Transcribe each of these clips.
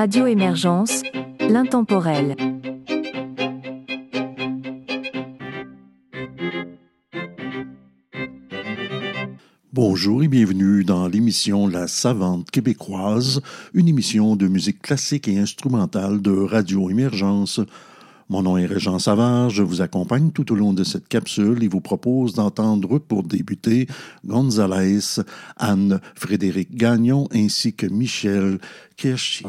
Radio Émergence, l'intemporel. Bonjour et bienvenue dans l'émission La Savante québécoise, une émission de musique classique et instrumentale de Radio Émergence. Mon nom est Régent Savard, je vous accompagne tout au long de cette capsule et vous propose d'entendre pour débuter Gonzalez, Anne, Frédéric Gagnon ainsi que Michel Kirchi.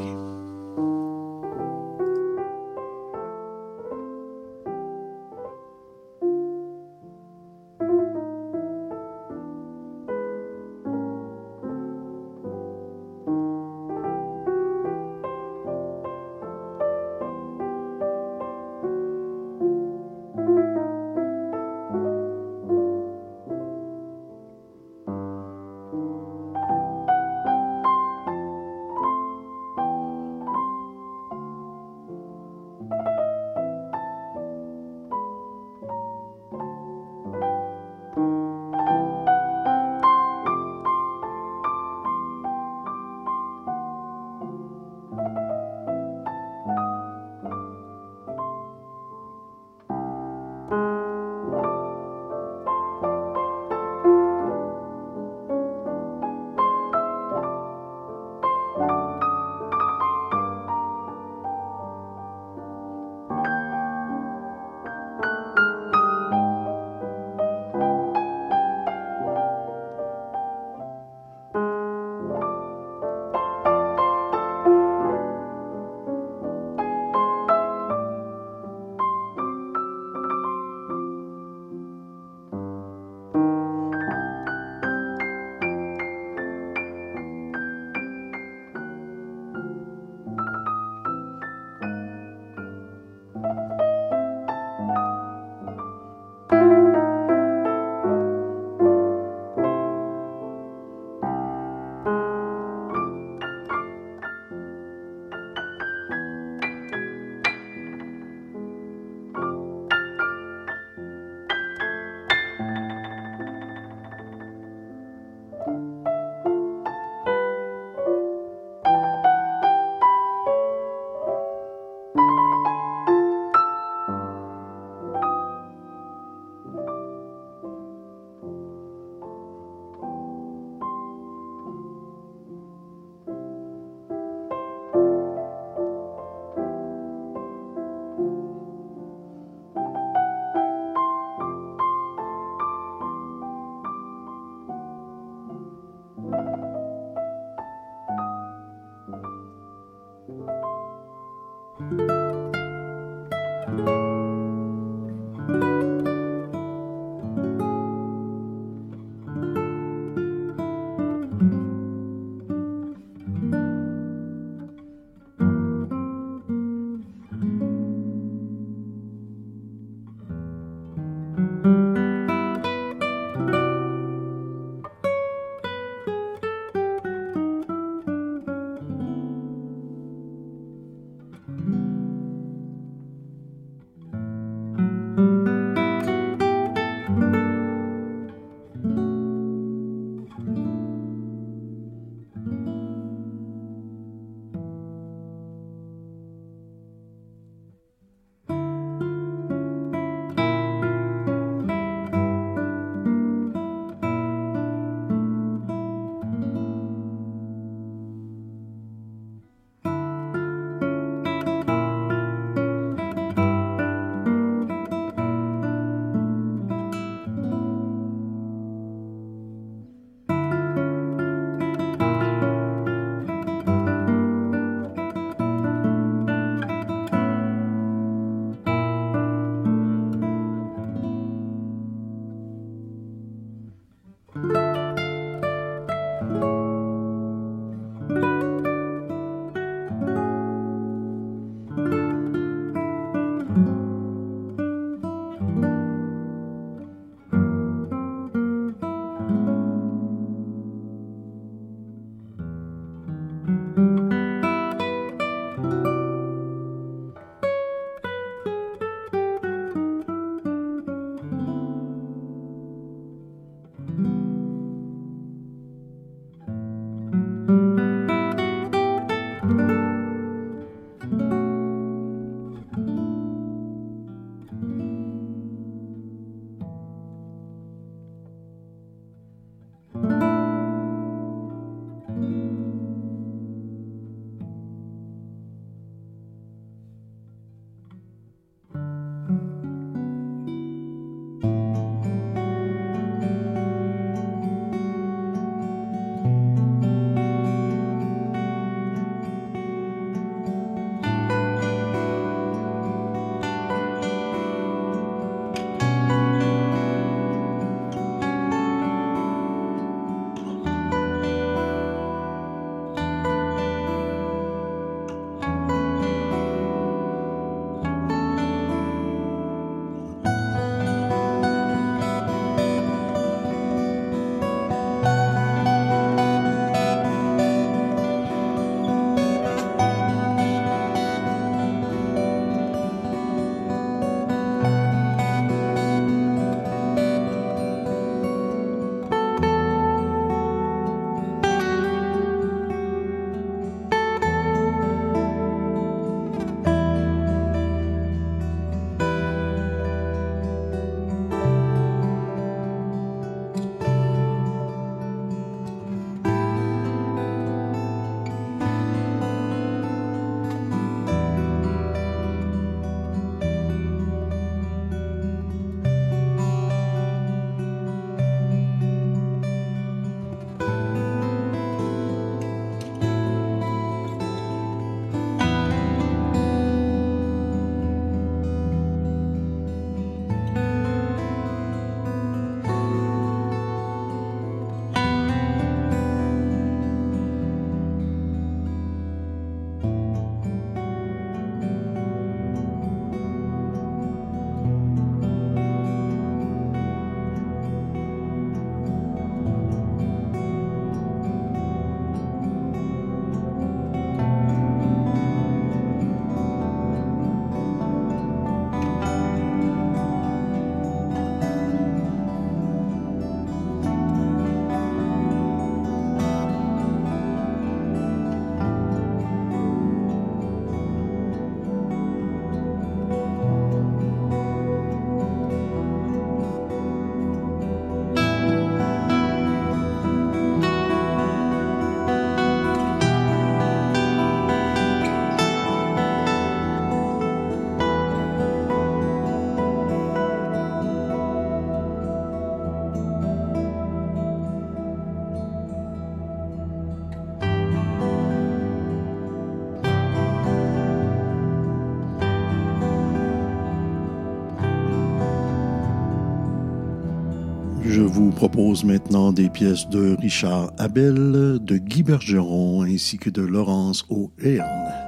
Propose maintenant des pièces de Richard Abel, de Guy Bergeron ainsi que de Laurence O'Hearn.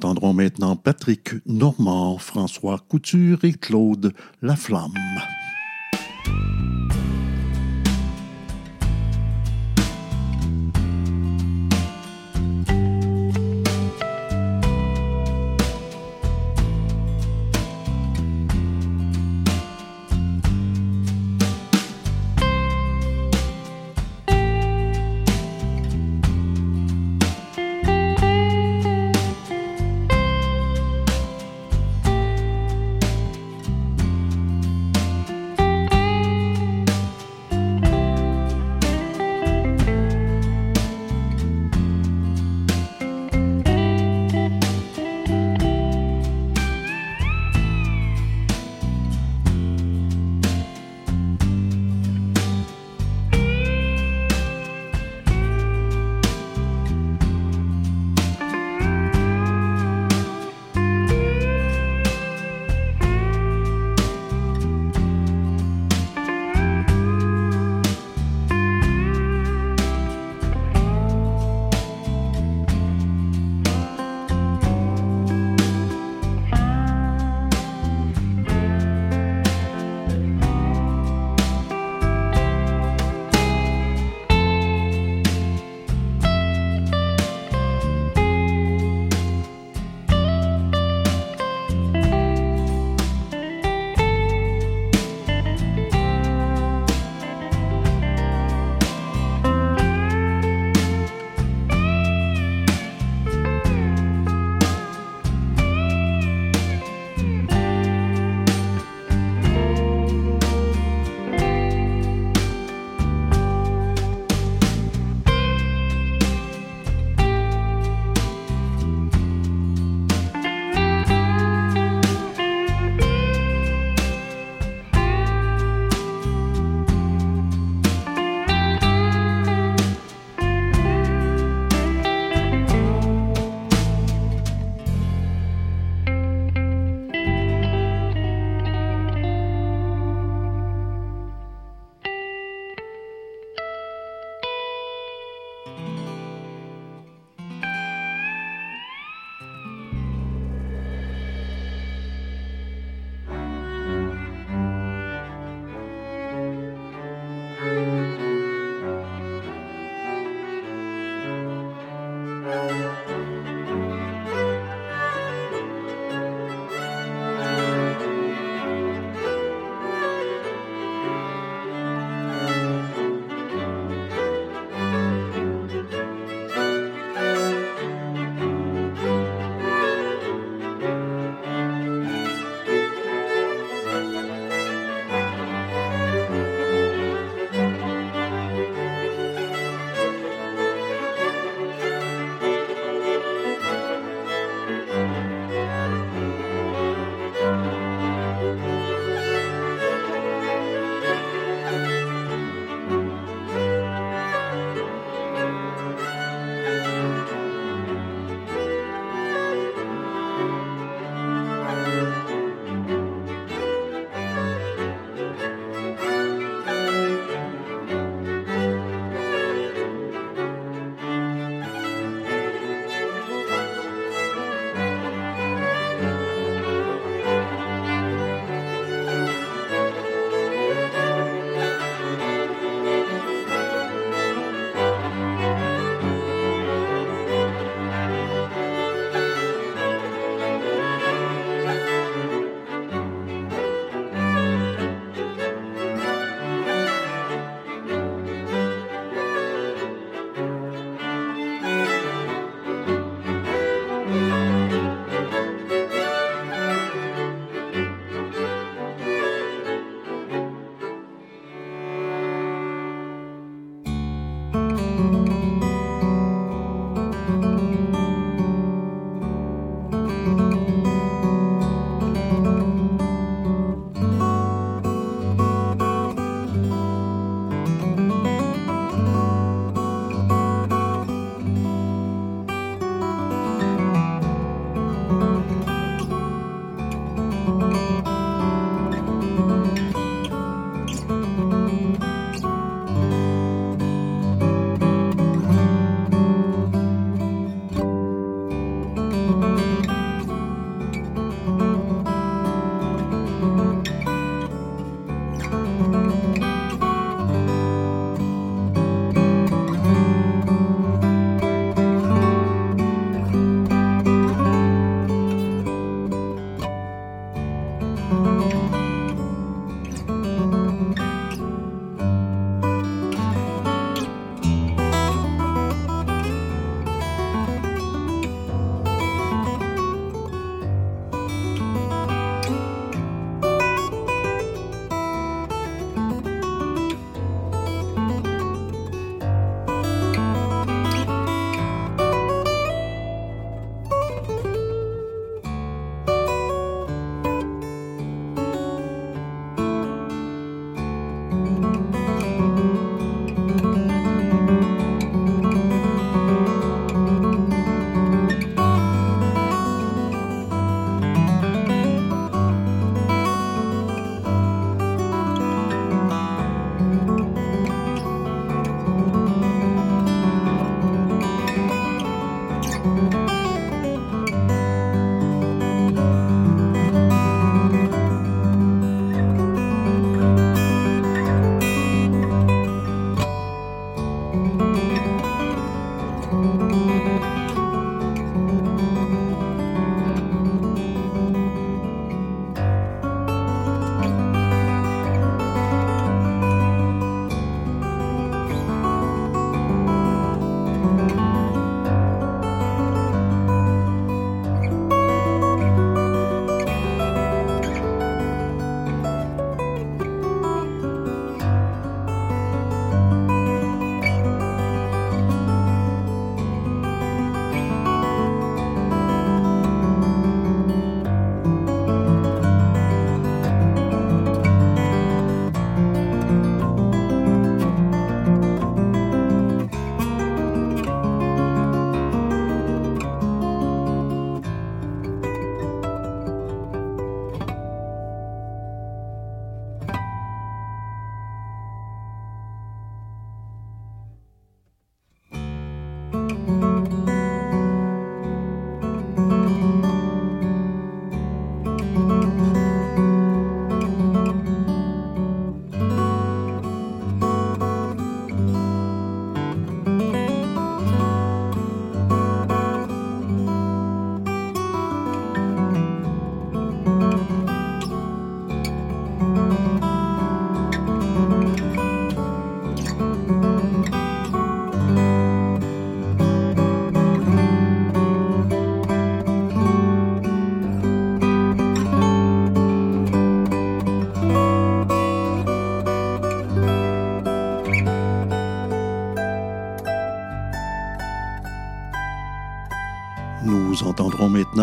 Entendrons maintenant Patrick Normand, François Couture et Claude Laflamme.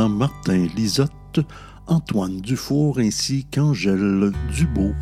Martin Lisotte, Antoine Dufour ainsi qu'Angèle Dubo.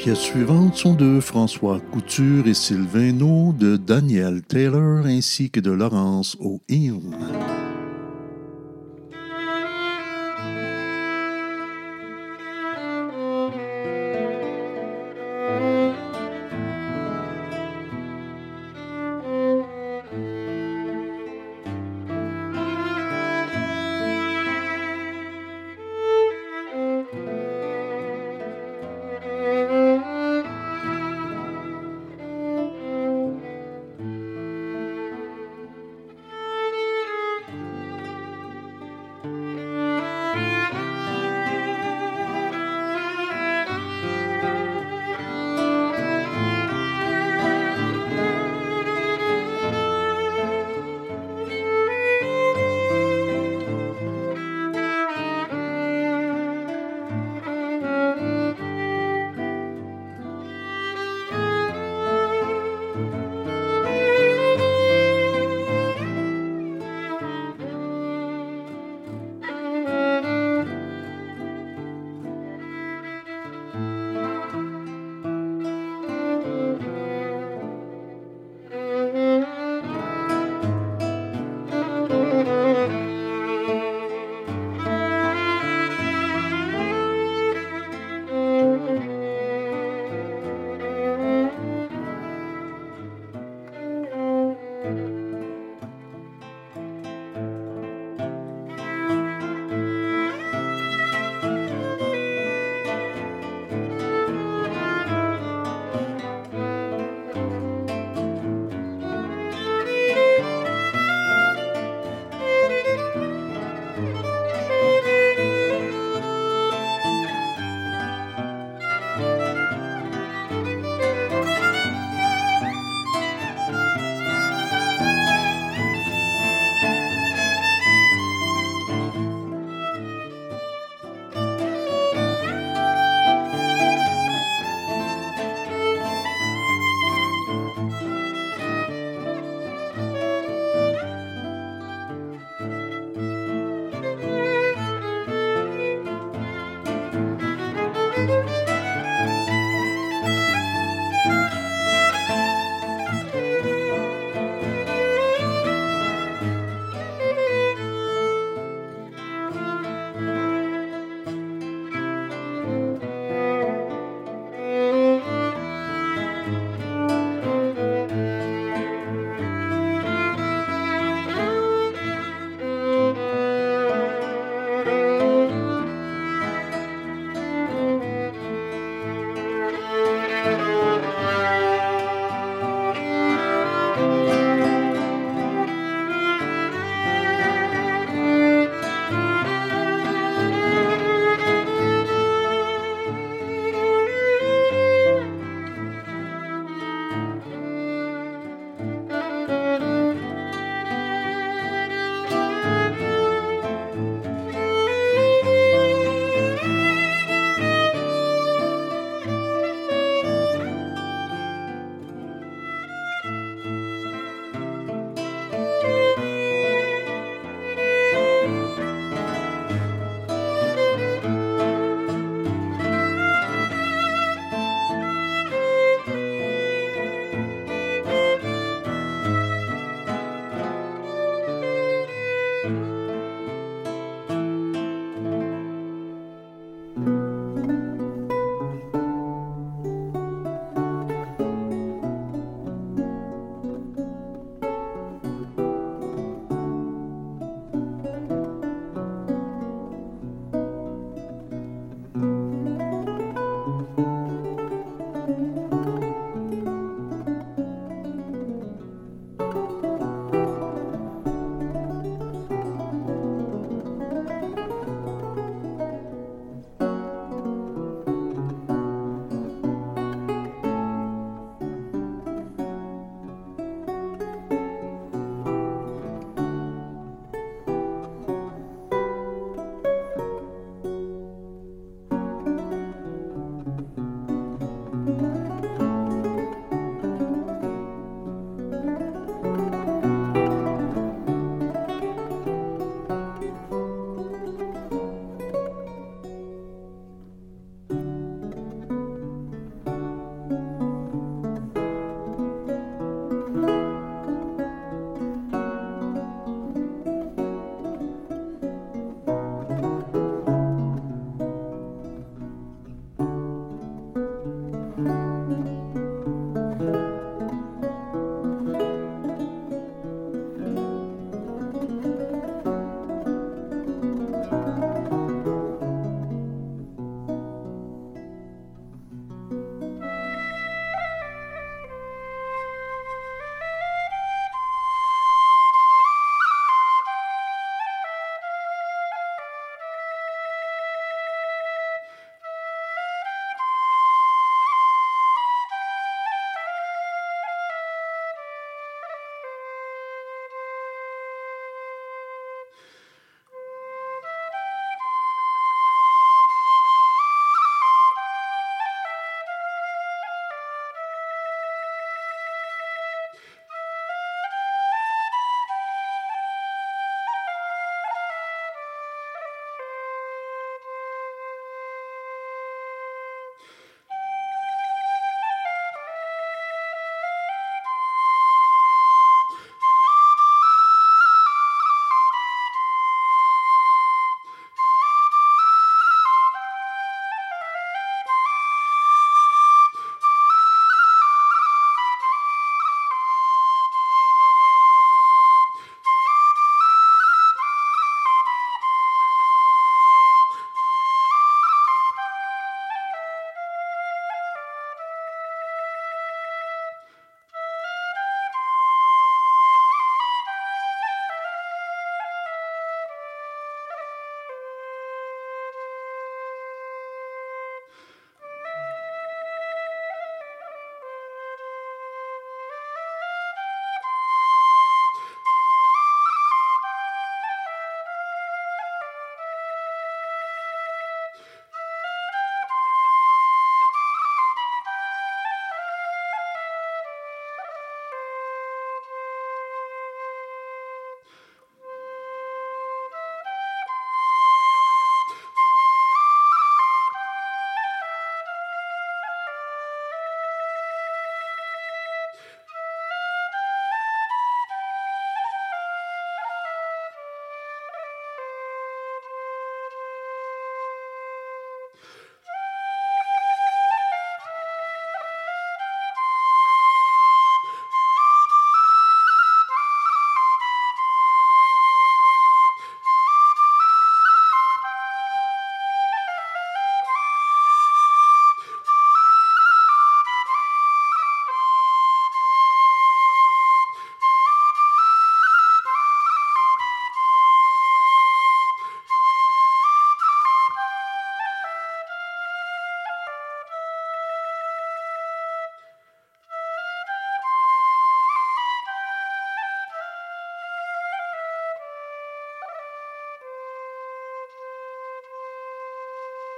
Pièces suivantes sont de François Couture et Sylvain de Daniel Taylor ainsi que de Laurence O'Hearn.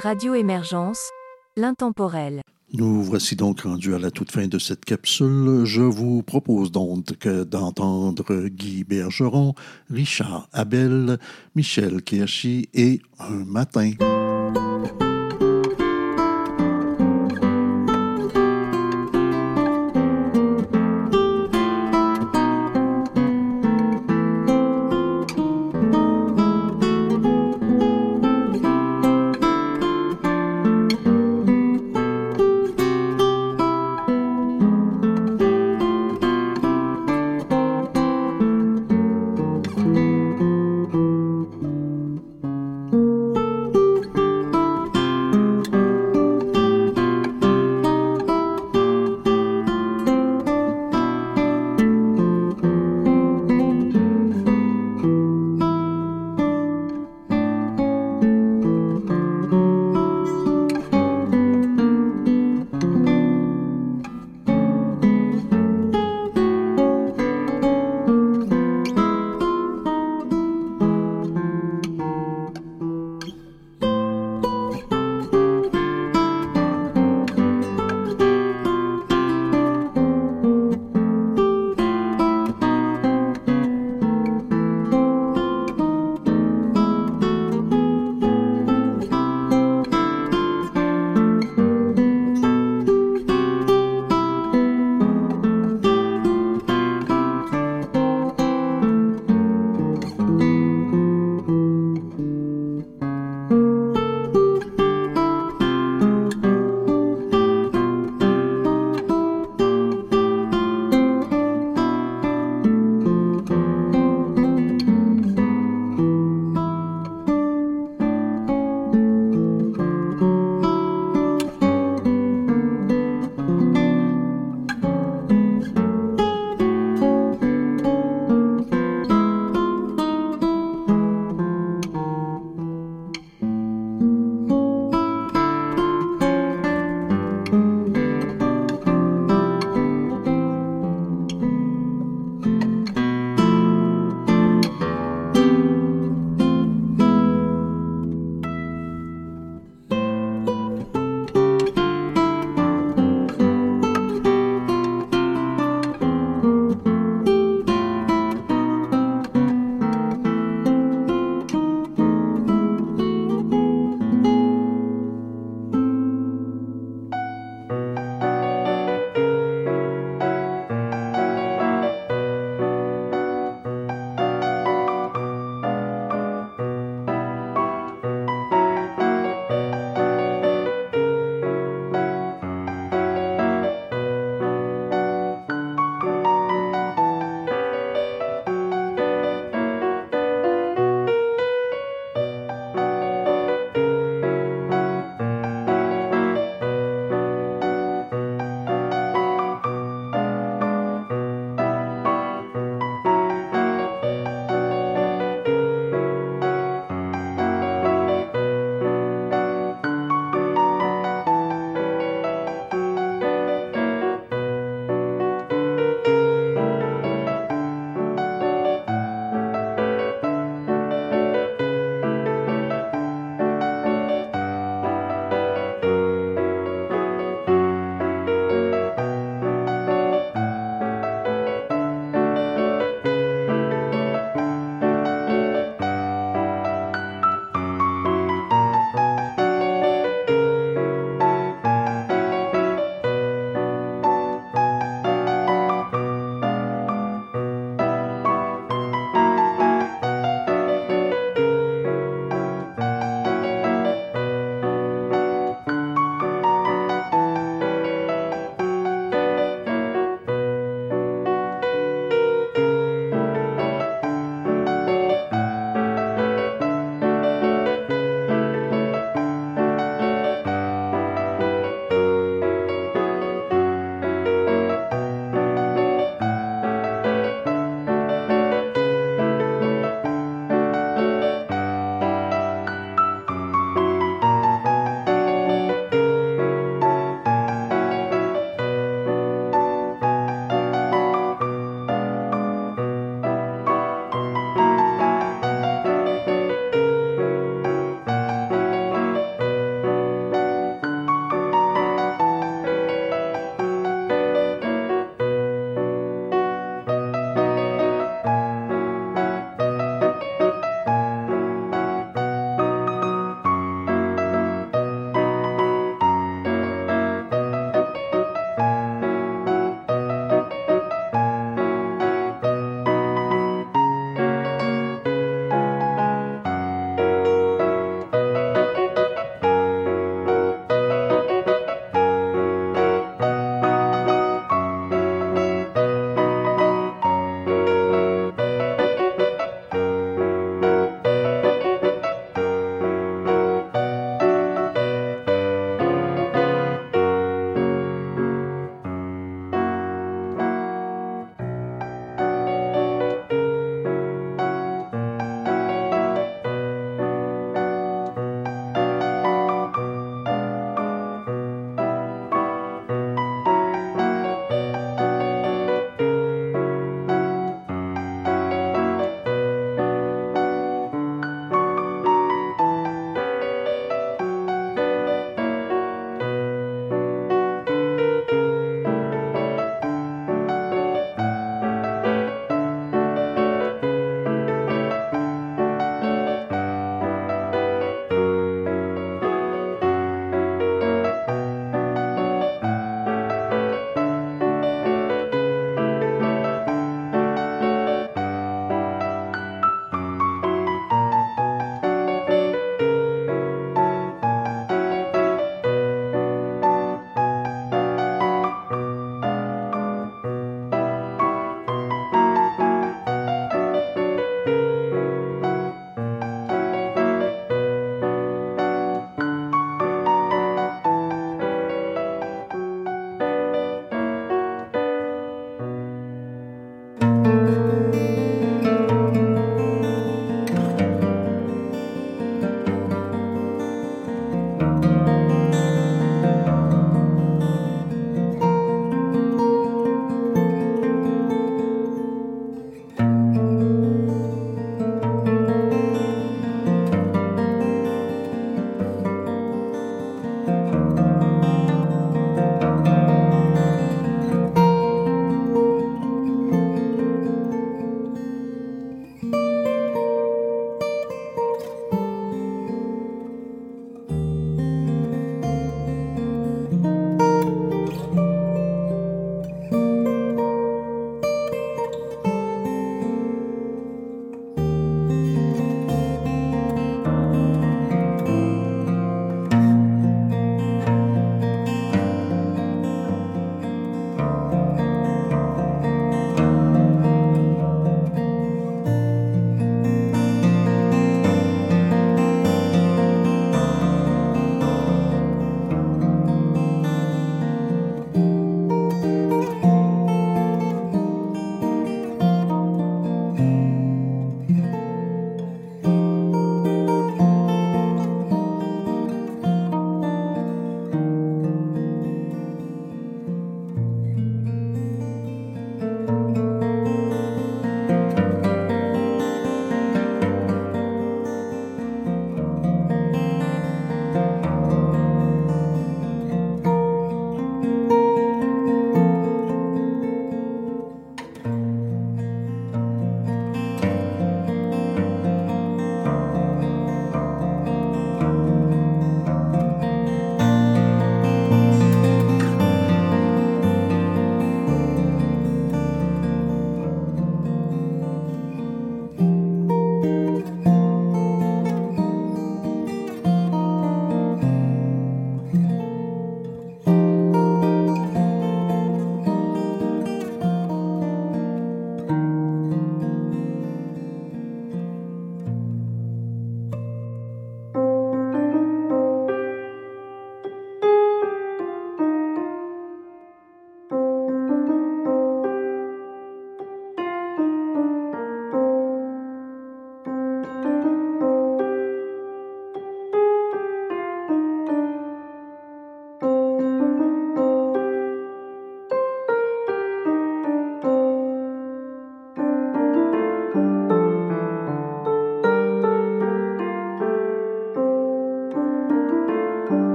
Radio Émergence, l'intemporel. Nous voici donc rendus à la toute fin de cette capsule. Je vous propose donc d'entendre Guy Bergeron, Richard Abel, Michel Kirchy et Un matin.